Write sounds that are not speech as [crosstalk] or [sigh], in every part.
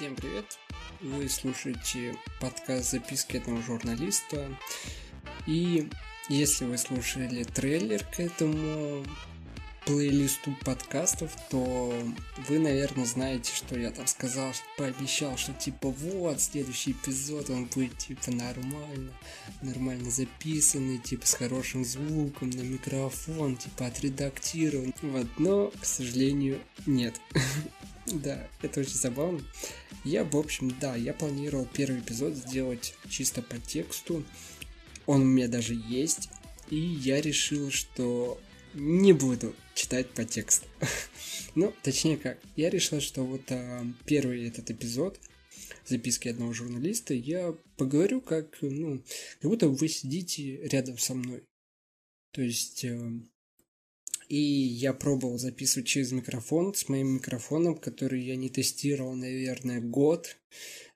Всем привет! Вы слушаете подкаст «Записки одного журналиста». И если вы слушали трейлер к этому плейлисту подкастов, то вы, наверное, знаете, что я там сказал, пообещал, что типа вот, следующий эпизод, он будет типа нормально, нормально записанный, типа с хорошим звуком, на микрофон, типа отредактирован. Вот, но, к сожалению, нет. [laughs] Да, это очень забавно. Я, в общем, да, я планировал первый эпизод сделать чисто по тексту. Он у меня даже есть. И я решил, что не буду читать по тексту. [laughs] ну, точнее как, я решил, что вот а, первый этот эпизод записки одного журналиста я поговорю как, ну, как будто вы сидите рядом со мной. То есть, э, и я пробовал записывать через микрофон с моим микрофоном, который я не тестировал, наверное, год.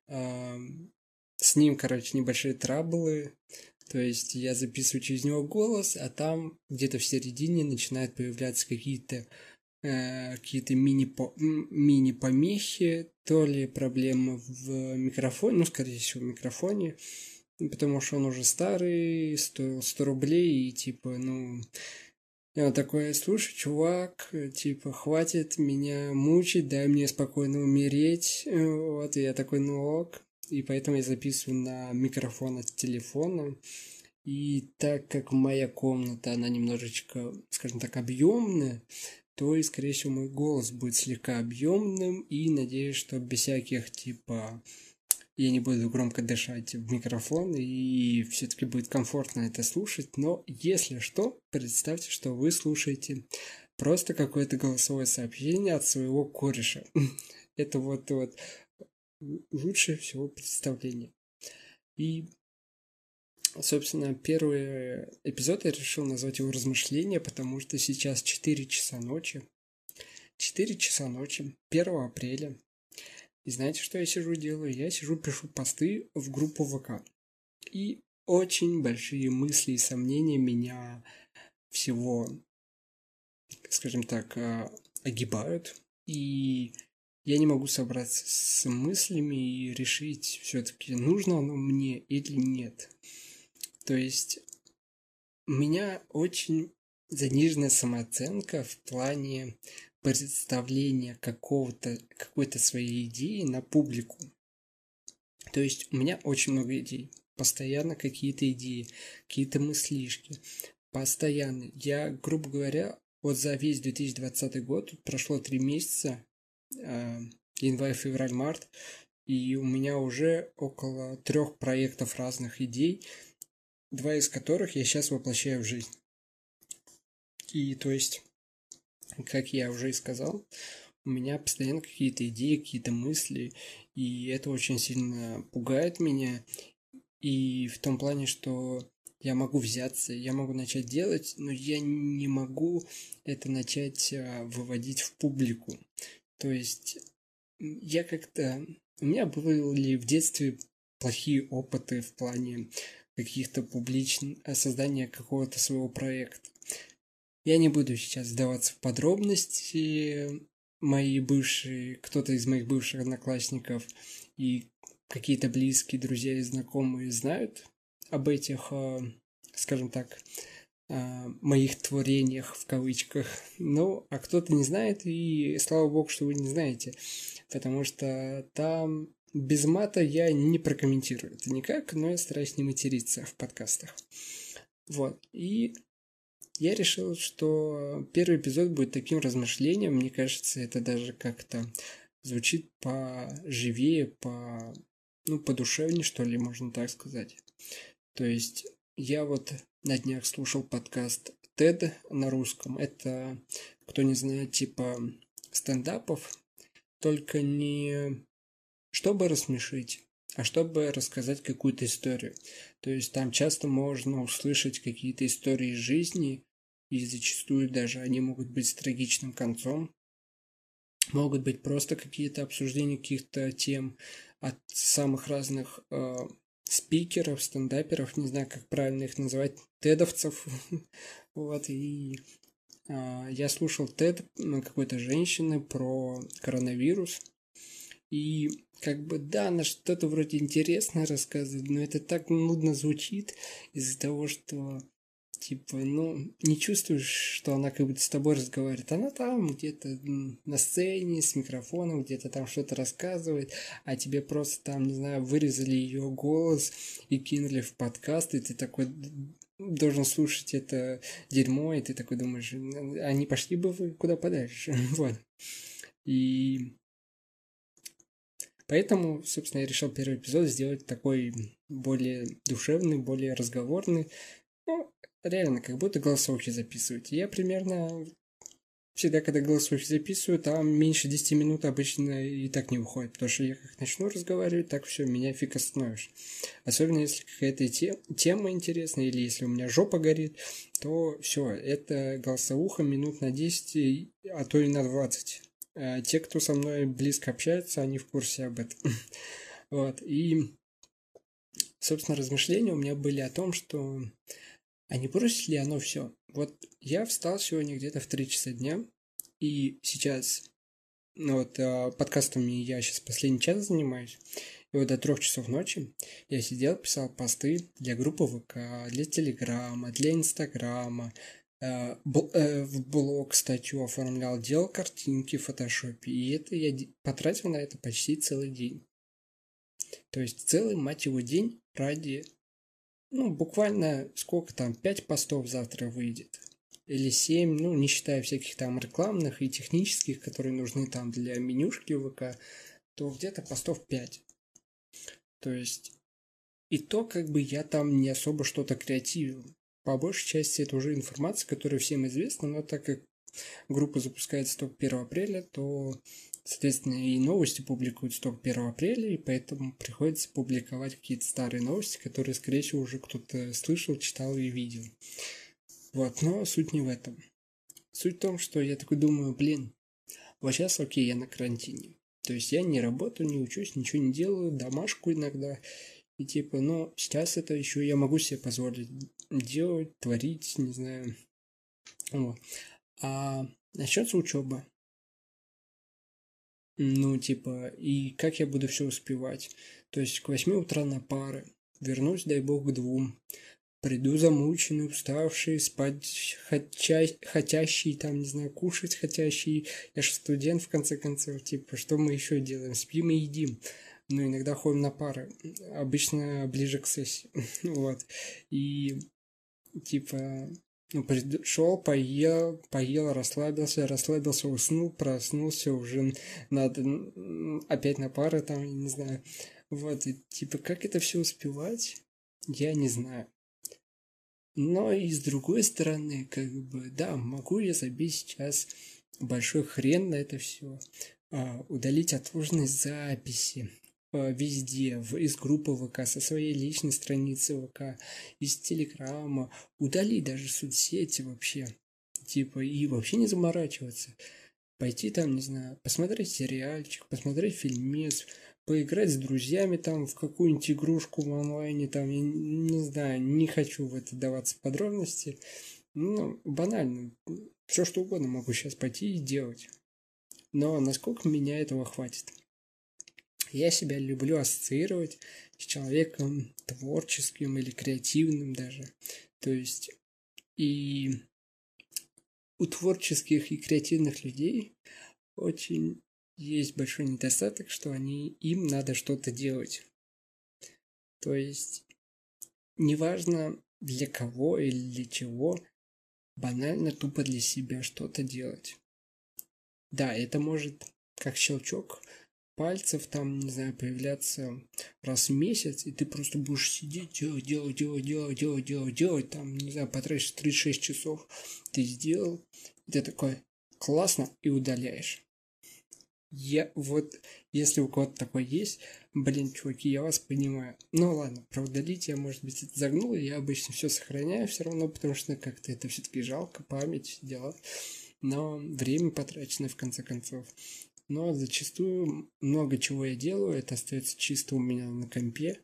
С ним, короче, небольшие траблы. То есть я записываю через него голос, а там где-то в середине начинают появляться какие-то э, какие-то мини-помехи, то ли проблемы в микрофоне, ну, скорее всего, в микрофоне, потому что он уже старый, стоил 100 рублей, и типа, ну, я такой, слушай, чувак, типа, хватит меня мучить, дай мне спокойно умереть. Вот, и я такой, ну ок. И поэтому я записываю на микрофон от телефона. И так как моя комната, она немножечко, скажем так, объемная, то и, скорее всего, мой голос будет слегка объемным. И надеюсь, что без всяких, типа, я не буду громко дышать в микрофон, и все-таки будет комфортно это слушать. Но если что, представьте, что вы слушаете просто какое-то голосовое сообщение от своего кореша. [laughs] Это вот, вот лучшее всего представление. И, собственно, первый эпизод я решил назвать его «Размышления», потому что сейчас 4 часа ночи. 4 часа ночи, 1 апреля. И знаете, что я сижу делаю? Я сижу, пишу посты в группу ВК. И очень большие мысли и сомнения меня всего, скажем так, а, огибают. И я не могу собраться с мыслями и решить, все-таки нужно оно мне или нет. То есть меня очень заниженная самооценка в плане представления какого-то, какой-то своей идеи на публику. То есть у меня очень много идей. Постоянно какие-то идеи, какие-то мыслишки. Постоянно. Я, грубо говоря, вот за весь 2020 год прошло три месяца, э, январь, февраль, март, и у меня уже около трех проектов разных идей, два из которых я сейчас воплощаю в жизнь. И то есть как я уже и сказал, у меня постоянно какие-то идеи, какие-то мысли, и это очень сильно пугает меня. И в том плане, что я могу взяться, я могу начать делать, но я не могу это начать а, выводить в публику. То есть я как-то... У меня были в детстве плохие опыты в плане каких-то публичных... создания какого-то своего проекта. Я не буду сейчас вдаваться в подробности. Мои бывшие, кто-то из моих бывших одноклассников и какие-то близкие друзья и знакомые знают об этих, а, скажем так, а, моих творениях в кавычках. Ну, а кто-то не знает, и слава богу, что вы не знаете, потому что там без мата я не прокомментирую это никак, но я стараюсь не материться в подкастах. Вот. И я решил, что первый эпизод будет таким размышлением. Мне кажется, это даже как-то звучит поживее, по, ну, подушевнее, что ли, можно так сказать. То есть я вот на днях слушал подкаст TED на русском. Это, кто не знает, типа стендапов, только не чтобы рассмешить, а чтобы рассказать какую-то историю. То есть там часто можно услышать какие-то истории из жизни, и зачастую даже они могут быть с трагичным концом. Могут быть просто какие-то обсуждения каких-то тем от самых разных э, спикеров, стендаперов, не знаю, как правильно их называть, тедовцев. [laughs] вот, и э, я слушал тед какой-то женщины про коронавирус, И как бы, да, она что-то вроде интересное рассказывает, но это так нудно звучит из-за того, что типа, ну, не чувствуешь, что она как будто с тобой разговаривает. Она там где-то на сцене с микрофоном, где-то там что-то рассказывает, а тебе просто там, не знаю, вырезали ее голос и кинули в подкаст, и ты такой должен слушать это дерьмо, и ты такой думаешь, они пошли бы вы куда подальше. [laughs] вот. И поэтому, собственно, я решил первый эпизод сделать такой более душевный, более разговорный. Ну, реально, как будто голосовки записывать. Я примерно всегда, когда голосовки записываю, там меньше 10 минут обычно и так не уходит, потому что я как начну разговаривать, так все, меня фиг остановишь. Особенно если какая-то те, тема интересная, или если у меня жопа горит, то все, это голосовуха минут на 10, а то и на 20. А те, кто со мной близко общаются, они в курсе об этом. [laughs] вот, и, собственно, размышления у меня были о том, что а не бросит ли оно все? Вот я встал сегодня где-то в 3 часа дня, и сейчас, ну вот, э, подкастами я сейчас последний час занимаюсь, и вот до трех часов ночи я сидел, писал посты для группы ВК, для Телеграма, для Инстаграма, э, э, в блог статью оформлял, делал картинки в фотошопе, и это я потратил на это почти целый день. То есть целый, мать его, день ради ну, буквально сколько там, 5 постов завтра выйдет. Или 7, ну, не считая всяких там рекламных и технических, которые нужны там для менюшки ВК, то где-то постов 5. То есть, и то, как бы я там не особо что-то креативил. По большей части это уже информация, которая всем известна, но так как группа запускается только 1 апреля, то Соответственно, и новости публикуются только 1 апреля, и поэтому приходится публиковать какие-то старые новости, которые, скорее всего, уже кто-то слышал, читал и видел. Вот, но суть не в этом. Суть в том, что я такой думаю, блин, вот сейчас окей, я на карантине. То есть я не работаю, не учусь, ничего не делаю, домашку иногда. И типа, но сейчас это еще я могу себе позволить делать, творить, не знаю. Вот. А начнется учеба. Ну, типа, и как я буду все успевать? То есть к восьми утра на пары, вернусь, дай бог, к двум, приду замученный, уставший, спать хотя... хотящий, там, не знаю, кушать хотящий. Я же студент, в конце концов, типа, что мы еще делаем? Спим и едим. Но иногда ходим на пары, обычно ближе к сессии, [laughs] вот. И, типа, ну, пришел, поел, поел, расслабился, расслабился, уснул, проснулся, уже надо опять на пары там, не знаю. Вот, и типа, как это все успевать, я не знаю. Но и с другой стороны, как бы, да, могу я забить сейчас большой хрен на это все, а, удалить отложенные записи, везде, в, из группы ВК, со своей личной страницы ВК, из Телеграма, удали даже соцсети вообще. Типа, и вообще не заморачиваться. Пойти там, не знаю, посмотреть сериальчик, посмотреть фильмец, поиграть с друзьями там в какую-нибудь игрушку в онлайне, там, я не знаю, не хочу в это даваться подробности. Ну, банально, все что угодно могу сейчас пойти и делать. Но насколько меня этого хватит? Я себя люблю ассоциировать с человеком творческим или креативным даже. То есть и у творческих и креативных людей очень есть большой недостаток, что они, им надо что-то делать. То есть неважно для кого или для чего, банально тупо для себя что-то делать. Да, это может как щелчок пальцев там, не знаю, появляться раз в месяц, и ты просто будешь сидеть, делать, делать, делать, делать, делать, делать, делать, там, не знаю, потратишь 36 часов, ты сделал, и ты такой, классно, и удаляешь. Я вот, если у кого-то такой есть, блин, чуваки, я вас понимаю. Ну ладно, про удалить я, может быть, это загнул, я обычно все сохраняю все равно, потому что как-то это все-таки жалко, память, дела. Но время потрачено в конце концов но зачастую много чего я делаю, это остается чисто у меня на компе,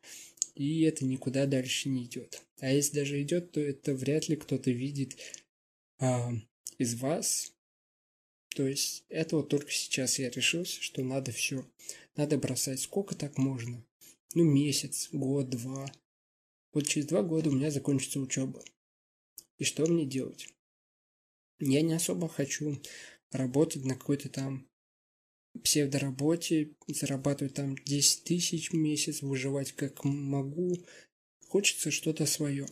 и это никуда дальше не идет. А если даже идет, то это вряд ли кто-то видит а, из вас, То есть это вот только сейчас я решился, что надо все, надо бросать. Сколько так можно? Ну, месяц, год, два. Вот через два года у меня закончится учеба. И что мне делать? Я не особо хочу работать на какой-то там псевдоработе, зарабатывать там 10 тысяч в месяц, выживать как могу. Хочется что-то свое.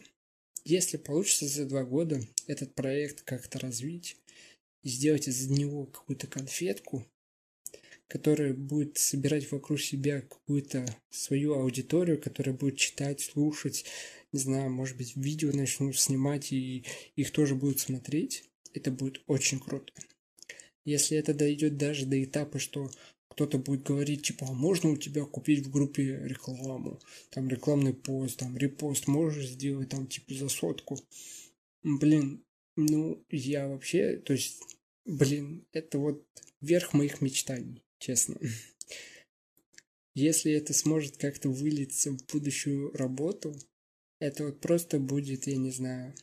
Если получится за два года этот проект как-то развить и сделать из него какую-то конфетку, которая будет собирать вокруг себя какую-то свою аудиторию, которая будет читать, слушать, не знаю, может быть, видео начну снимать и их тоже будут смотреть, это будет очень круто. Если это дойдет даже до этапа, что кто-то будет говорить, типа, а можно у тебя купить в группе рекламу, там рекламный пост, там репост можешь сделать, там, типа, за сотку. Блин, ну, я вообще, то есть, блин, это вот верх моих мечтаний, честно. Если это сможет как-то вылиться в будущую работу, это вот просто будет, я не знаю,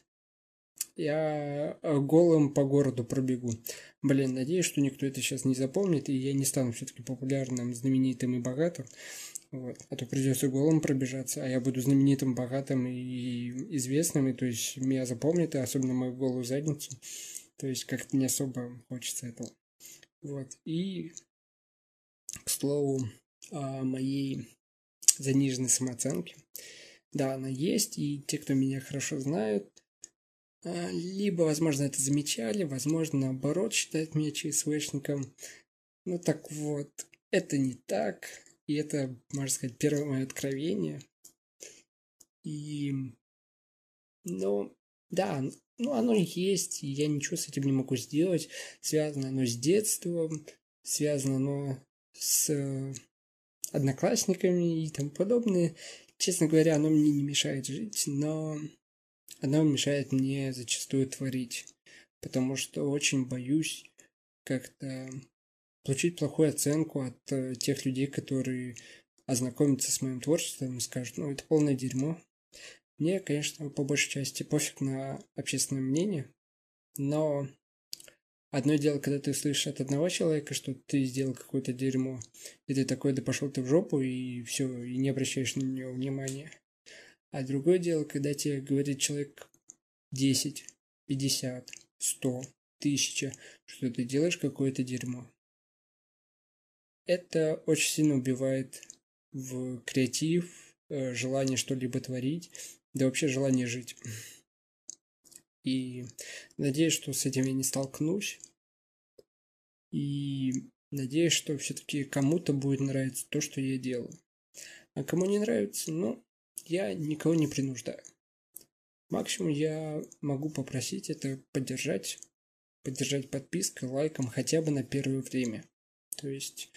я э, голым по городу пробегу. Блин, надеюсь, что никто это сейчас не запомнит, и я не стану все-таки популярным, знаменитым и богатым. Вот. А то придется голым пробежаться, а я буду знаменитым, богатым и известным, и то есть меня запомнят, и особенно мою голую задницу. То есть как-то не особо хочется этого. Вот. И, к слову, о моей заниженной самооценке. Да, она есть, и те, кто меня хорошо знают, либо, возможно, это замечали, возможно, наоборот, считают меня ЧСВшником. Ну так вот, это не так. И это, можно сказать, первое мое откровение. И, ну, да, ну оно есть, и я ничего с этим не могу сделать. Связано оно с детством, связано оно с э, одноклассниками и тому подобное. Честно говоря, оно мне не мешает жить, но оно мешает мне зачастую творить, потому что очень боюсь как-то получить плохую оценку от э, тех людей, которые ознакомятся с моим творчеством и скажут, ну, это полное дерьмо. Мне, конечно, по большей части пофиг на общественное мнение, но одно дело, когда ты слышишь от одного человека, что ты сделал какое-то дерьмо, и ты такой, да пошел ты в жопу, и все, и не обращаешь на него внимания. А другое дело, когда тебе говорит человек 10, 50, 100, 1000, что ты делаешь какое-то дерьмо. Это очень сильно убивает в креатив, э, желание что-либо творить, да вообще желание жить. И надеюсь, что с этим я не столкнусь. И надеюсь, что все-таки кому-то будет нравиться то, что я делаю. А кому не нравится, ну, я никого не принуждаю. Максимум я могу попросить это поддержать, поддержать подпиской, лайком хотя бы на первое время. То есть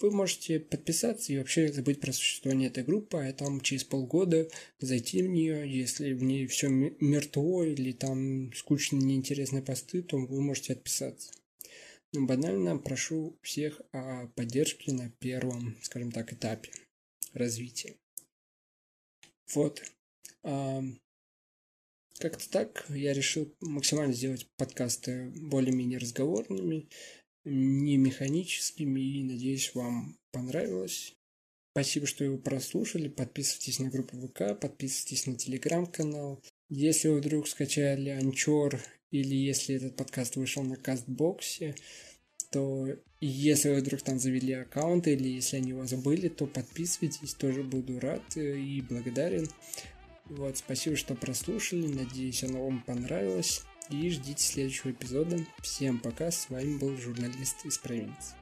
вы можете подписаться и вообще забыть про существование этой группы, а там через полгода зайти в нее, если в ней все мертво или там скучные неинтересные посты, то вы можете отписаться. Но банально прошу всех о поддержке на первом, скажем так, этапе развития. Вот. Как-то так я решил максимально сделать подкасты более-менее разговорными, не механическими, и надеюсь, вам понравилось. Спасибо, что его прослушали. Подписывайтесь на группу ВК, подписывайтесь на телеграм-канал. Если вы вдруг скачали Анчор или если этот подкаст вышел на Кастбоксе, то если вы вдруг там завели аккаунт или если они у вас были, то подписывайтесь, тоже буду рад и благодарен. Вот, спасибо, что прослушали, надеюсь, оно вам понравилось. И ждите следующего эпизода. Всем пока, с вами был журналист из провинции.